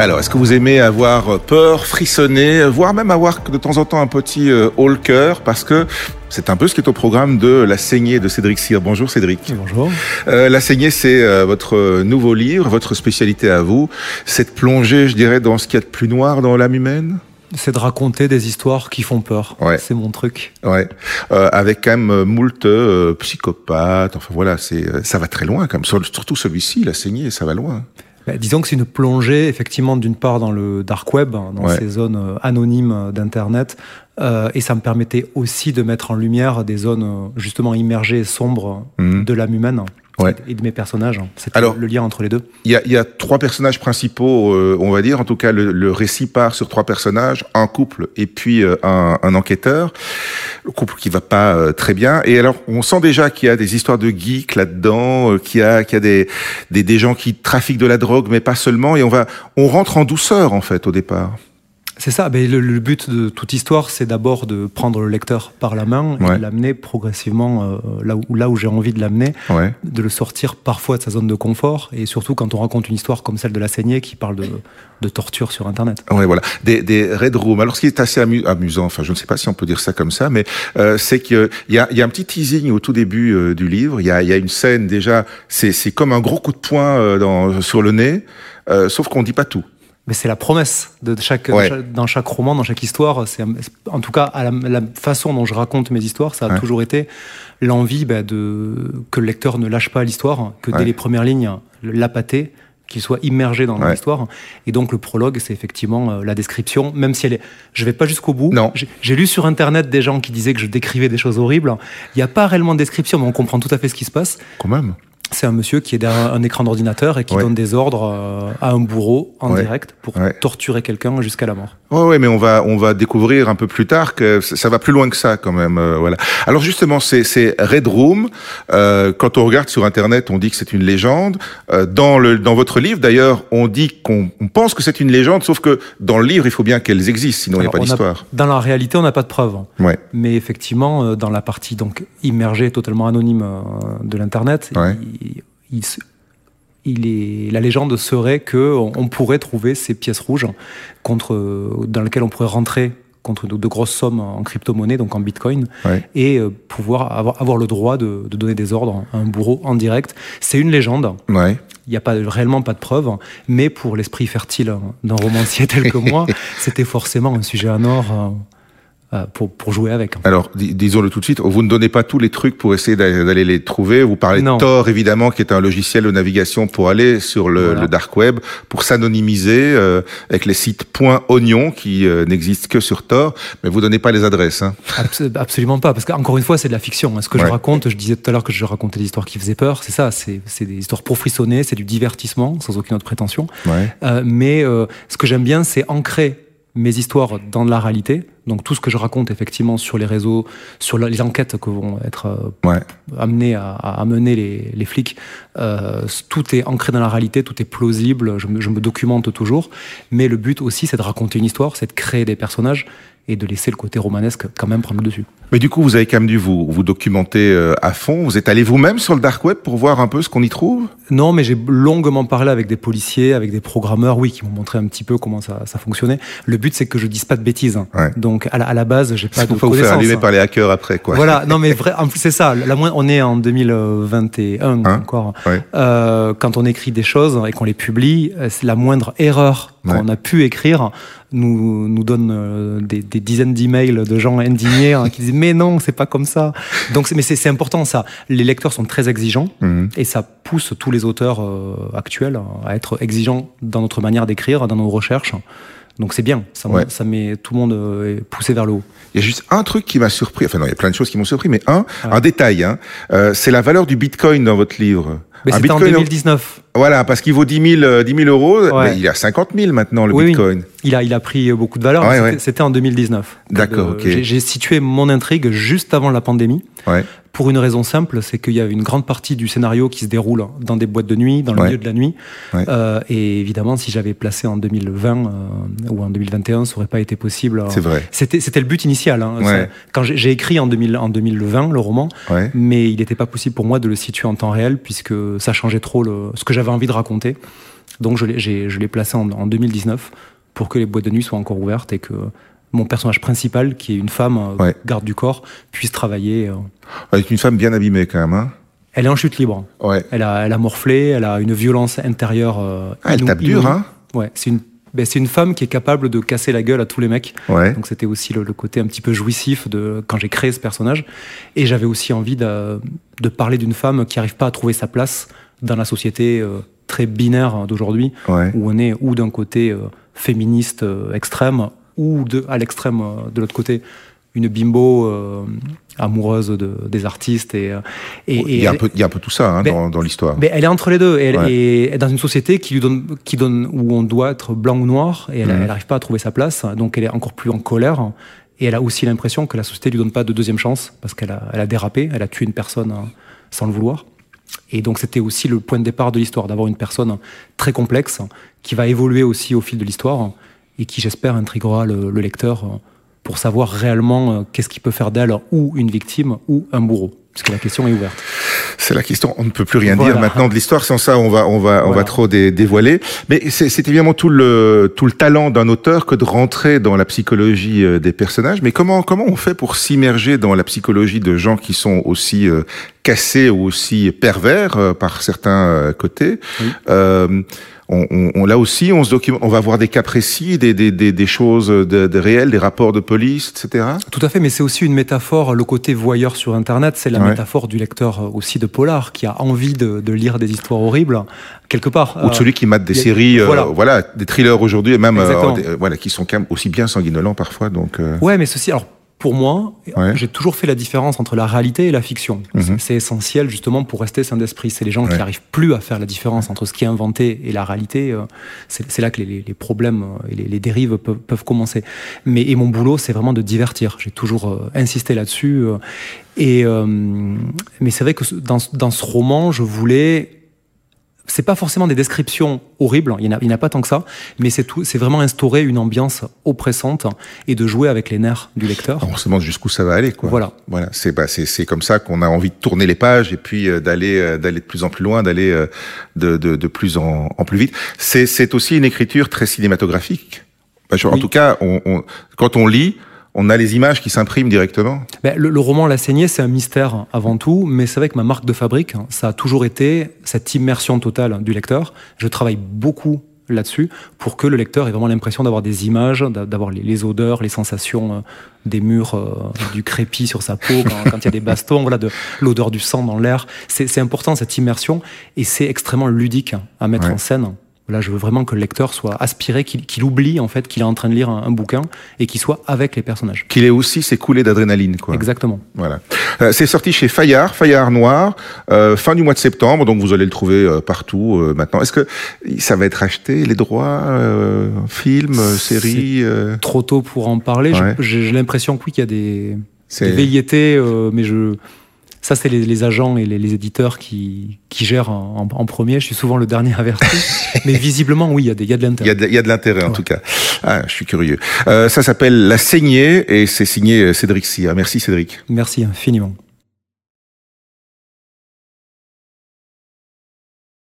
Alors, est-ce que vous aimez avoir peur, frissonner, voire même avoir de temps en temps un petit euh, haut le cœur? Parce que c'est un peu ce qui est au programme de La saignée de Cédric Cyr. Bonjour Cédric. Bonjour. Euh, la saignée, c'est euh, votre nouveau livre, votre spécialité à vous. Cette plongée, je dirais, dans ce qu'il y a de plus noir dans l'âme humaine? C'est de raconter des histoires qui font peur. Ouais. C'est mon truc. Ouais. Euh, avec quand même moult euh, psychopathes. Enfin voilà, c'est ça va très loin quand même. Surtout celui-ci, la saignée, ça va loin. Bah, disons que c'est une plongée, effectivement, d'une part dans le dark web, dans ces zones euh, anonymes euh, d'Internet, euh, et ça me permettait aussi de mettre en lumière des zones justement immergées et sombres mhm. de l'âme humaine. et de mes personnages. C'est le lien entre les deux. Il y a, trois personnages principaux, on va dire. En tout cas, le, récit part sur trois personnages un couple et puis un, un, enquêteur le couple qui va pas euh, très bien. Et alors, on sent déjà qu'il y a des histoires de geeks là-dedans, euh, qu'il y a, qu'il y a des, des, des gens qui trafiquent de la drogue, mais pas seulement. Et on va, on rentre en douceur en fait au départ. C'est ça. Mais le, but de toute histoire, c'est d'abord de prendre le lecteur par la main et de l'amener progressivement euh, là où, là où j'ai envie de l'amener, de le sortir parfois de sa zone de confort et surtout quand on raconte une histoire comme celle de la saignée qui parle de, de torture sur Internet. Ouais, voilà. Des, des red rooms. Alors, ce qui est assez amusant, enfin, je ne sais pas si on peut dire ça comme ça, mais euh, c'est qu'il y a, y a un petit teasing au tout début euh, du livre. Il y a, y a une scène déjà. C'est comme un gros coup de poing dans, sur le nez, sauf qu'on dit pas tout mais c'est la promesse de chaque, dans chaque roman, dans chaque histoire. C'est en tout cas à la, façon dont je raconte mes histoires, ça a toujours été l'envie bah, de que le lecteur ne lâche pas l'histoire, que dès les premières lignes, l'appâter, qu'il soit immergé dans l'histoire. Et donc le prologue, c'est effectivement euh, la description, même si elle est. Je vais pas jusqu'au bout. Non. J'ai lu sur internet des gens qui disaient que je décrivais des choses horribles. Il n'y a pas réellement de description, mais on comprend tout à fait ce qui se passe. Quand même. C'est un monsieur qui est derrière un écran d'ordinateur et qui donne des ordres euh, à un bourreau en direct pour torturer quelqu'un jusqu'à la mort. Oui, ouais, mais on va on va découvrir un peu plus tard que ça va plus loin que ça quand même. Euh, voilà. Alors justement, c'est c'est Red Room. Euh, quand on regarde sur internet, on dit que c'est une légende. Euh, dans le dans votre livre, d'ailleurs, on dit qu'on pense que c'est une légende, sauf que dans le livre, il faut bien qu'elles existent, sinon il n'y a pas d'histoire. Dans la réalité, on n'a pas de preuves. Ouais. Mais effectivement, dans la partie donc immergée, totalement anonyme de l'internet. Ouais il, est, la légende serait que on pourrait trouver ces pièces rouges contre, dans lesquelles on pourrait rentrer contre de, grosses sommes en crypto-monnaie, donc en bitcoin, et euh, pouvoir avoir, avoir, le droit de, donner des ordres à un bourreau en direct. C'est une légende. Ouais. Il n'y a pas, réellement pas de preuves, mais pour l'esprit fertile d'un romancier tel que moi, c'était forcément un sujet en or. Euh, pour, pour, jouer avec. Alors, disons-le tout de suite, vous ne donnez pas tous les trucs pour essayer d'aller les trouver. Vous parlez de Tor, évidemment, qui est un logiciel de navigation pour aller sur le, le dark web, pour s'anonymiser euh, avec les sites .oignon qui euh, n'existent que sur Tor, mais vous donnez pas les adresses. Hein. absolument pas, parce qu'encore une fois, c'est de la fiction. Hein. Ce que je raconte, je disais tout à l'heure que je racontais des histoires qui faisaient peur, c'est ça, c'est des histoires pour frissonner, c'est du divertissement, sans aucune autre prétention. Ouais. Euh, mais ce que j'aime bien, c'est ancrer mes histoires dans la réalité. Donc tout ce que je raconte effectivement sur les réseaux, sur les enquêtes que vont être euh, amenées à, mener les, flics, euh, tout est ancré dans la réalité, tout est plausible, je me, je me documente toujours. Mais le but aussi, c'est de raconter une histoire, c'est de créer des personnages et de laisser le côté romanesque quand même prendre le dessus. Mais du coup, vous avez quand même dû vous, vous documenter euh, à fond. Vous êtes allé vous-même sur le dark web pour voir un peu ce qu'on y trouve? Non, mais j'ai longuement parlé avec des policiers, avec des programmeurs, oui, qui m'ont montré un petit peu comment ça, ça fonctionnait. Le but, c'est que je dise pas de bêtises. Donc, à la, à la base, j'ai pas de faut vous faire allumer par les hackers après, quoi. Voilà, non, mais vrai, en plus, c'est ça. La on est en 2021 hein encore. Euh, quand on écrit des choses et qu'on les publie, euh, c'est la moindre erreur qu'on a pu écrire nous, nous donne euh, des, des, dizaines d'emails de gens indignés hein, qui disent mais non, c'est pas comme ça. Donc, mais c'est important ça. Les lecteurs sont très exigeants mhm. et ça pousse tous les auteurs euh, actuels à être exigeants dans notre manière d'écrire, dans nos recherches. Donc c'est bien, ça, ça, met tout le monde euh, poussé vers le haut. Il y a juste un truc qui m'a surpris, enfin non, il y a plein de choses qui m'ont surpris, mais un, un détail, hein, euh, c'est la valeur du Bitcoin dans votre livre. Mais c'était en 2019. Voilà, parce qu'il vaut 10 000, 10 000 euros, mais il y a 50 000 maintenant le Bitcoin. Il a, il a pris beaucoup de valeur. c'était en 2019. D'accord, ok. J'ai situé mon intrigue juste avant la pandémie. Ouais. Pour une raison simple, c'est qu'il y a une grande partie du scénario qui se déroule dans des boîtes de nuit, dans le milieu de la nuit. Euh, et évidemment, si j'avais placé en 2020 euh, ou en 2021, ça aurait pas été possible. C'est vrai. C'était, le but initial. Hein. Quand j'ai écrit en, 2000, en 2020 le roman, mais il n'était pas possible pour moi de le situer en temps réel puisque ça changeait trop le, ce que j'avais envie de raconter. Donc je l'ai placé en, 2019 pour que les boîtes de nuit soient encore ouvertes et que mon personnage principal, qui est une femme euh, garde du corps, puisse travailler. Euh. Avec une femme bien abîmée quand même. Hein elle est en chute libre. Ouais. Elle, a, elle a morflé, elle a une violence intérieure. Euh, ah, elle tape dur, hein Ouais, c'est une ben, c'est une femme qui est capable de casser la gueule à tous les mecs. Ouais. Donc c'était aussi le, côté un petit peu jouissif de quand j'ai créé ce personnage. Et j'avais aussi envie de, de parler d'une femme qui n'arrive pas à trouver sa place dans la société très binaire d'aujourd'hui, où on est ou d'un côté féministe extrême ou de, à l'extrême euh, de l'autre côté une bimbo euh, amoureuse de, des artistes et, euh, et, il, y a un peu, il y a un peu tout ça hein, dans, dans l'histoire. Mais elle est entre les deux et, elle, est dans une société qui lui donne, qui donne où on doit être blanc ou noir et elle n'arrive pas à trouver sa place donc elle est encore plus en colère et elle a aussi l'impression que la société lui donne pas de deuxième chance parce qu'elle a, elle a dérapé, elle a tué une personne sans le vouloir. Et donc c'était aussi le point de départ de l'histoire, d'avoir une personne très complexe qui va évoluer aussi au fil de l'histoire et qui, j'espère, intriguera le, lecteur euh, pour savoir réellement euh, qu'est-ce qui peut faire d'elle ou une victime ou un bourreau. Parce que la question est ouverte. C'est la question. On ne peut plus rien dire maintenant de l'histoire. Sans ça, on va, on va, on va trop dévoiler. Mais c'est évidemment tout le, tout le talent d'un auteur que de rentrer dans la psychologie euh, des personnages. Mais comment, comment on fait pour s'immerger dans la psychologie de gens qui sont aussi cassés ou aussi pervers par certains côtés? On, là aussi, on se documente, on va voir des cas précis, des, des, des, choses de, réelles, des rapports de police, etc. Tout à fait, mais c'est aussi une métaphore, le côté voyeur sur Internet, c'est la métaphore du lecteur euh, aussi de polar qui a envie de, lire des histoires horribles quelque part. Ou de celui qui mate des séries, euh, voilà. des thrillers aujourd'hui, et même euh, voilà, qui sont quand même aussi bien sanguinolents parfois. Donc. Ouais, mais ceci, alors pour moi, j'ai toujours fait la différence entre la réalité et la fiction. Mhm. C'est essentiel justement pour rester sain d'esprit. C'est les gens qui n'arrivent plus à faire la différence entre ce qui est inventé et la réalité. Euh, c'est là que les, problèmes et les, dérives peuvent, commencer. Mais et mon boulot, c'est vraiment de divertir. J'ai toujours euh, insisté là-dessus. Euh, et mais c'est vrai que dans, dans ce roman, je voulais c'est pas forcément des descriptions horribles, il n'y en, a pas tant que ça, mais c'est tout, c'est vraiment instaurer une ambiance oppressante et de jouer avec les nerfs du lecteur. On se demande jusqu'où ça va aller, quoi. Voilà. Voilà. C'est, bah, c'est, comme ça qu'on a envie de tourner les pages et puis euh, d'aller, euh, d'aller de plus en plus loin, d'aller euh, de, de, de, plus en, en plus vite. C'est, c'est aussi une écriture très cinématographique. En tout cas, on, on, quand on lit, on a les images qui s'impriment directement ben, le, roman La Saignée, c'est un mystère avant tout, mais c'est vrai que ma marque de fabrique, ça a toujours été cette immersion totale du lecteur. Je travaille beaucoup là-dessus pour que le lecteur ait vraiment l'impression d'avoir des images, d'avoir les, odeurs, les sensations euh, des murs, euh, du crépi sur sa peau quand, il y a des bastons, voilà, de l'odeur du sang dans l'air. C'est important cette immersion et c'est extrêmement ludique à mettre en scène. Là, je veux vraiment que le lecteur soit aspiré, qu'il oublie en fait qu'il est en train de lire un, bouquin et qu'il soit avec les personnages. Qu'il ait aussi s'écouler d'adrénaline, quoi. Exactement. Voilà. Euh, c'est sorti chez Fayard, Fayard Noir, euh, fin du mois de septembre, donc vous allez le trouver euh, partout euh, maintenant. Est-ce que ça va être acheté les droits, euh, films, séries Trop tôt pour en parler. J'ai l'impression que oui, qu'il y a des, des velléités, mais je ça, c'est les, agents et les, éditeurs qui, gèrent en, premier. Je suis souvent le dernier averti. mais visiblement, oui, il y a, des, y a de l'intérêt. Il y a de, l'intérêt, en tout cas. Ah, je suis curieux. Euh, ça s'appelle La Saignée et c'est signé Cédric Sia. Merci, Cédric. Merci infiniment.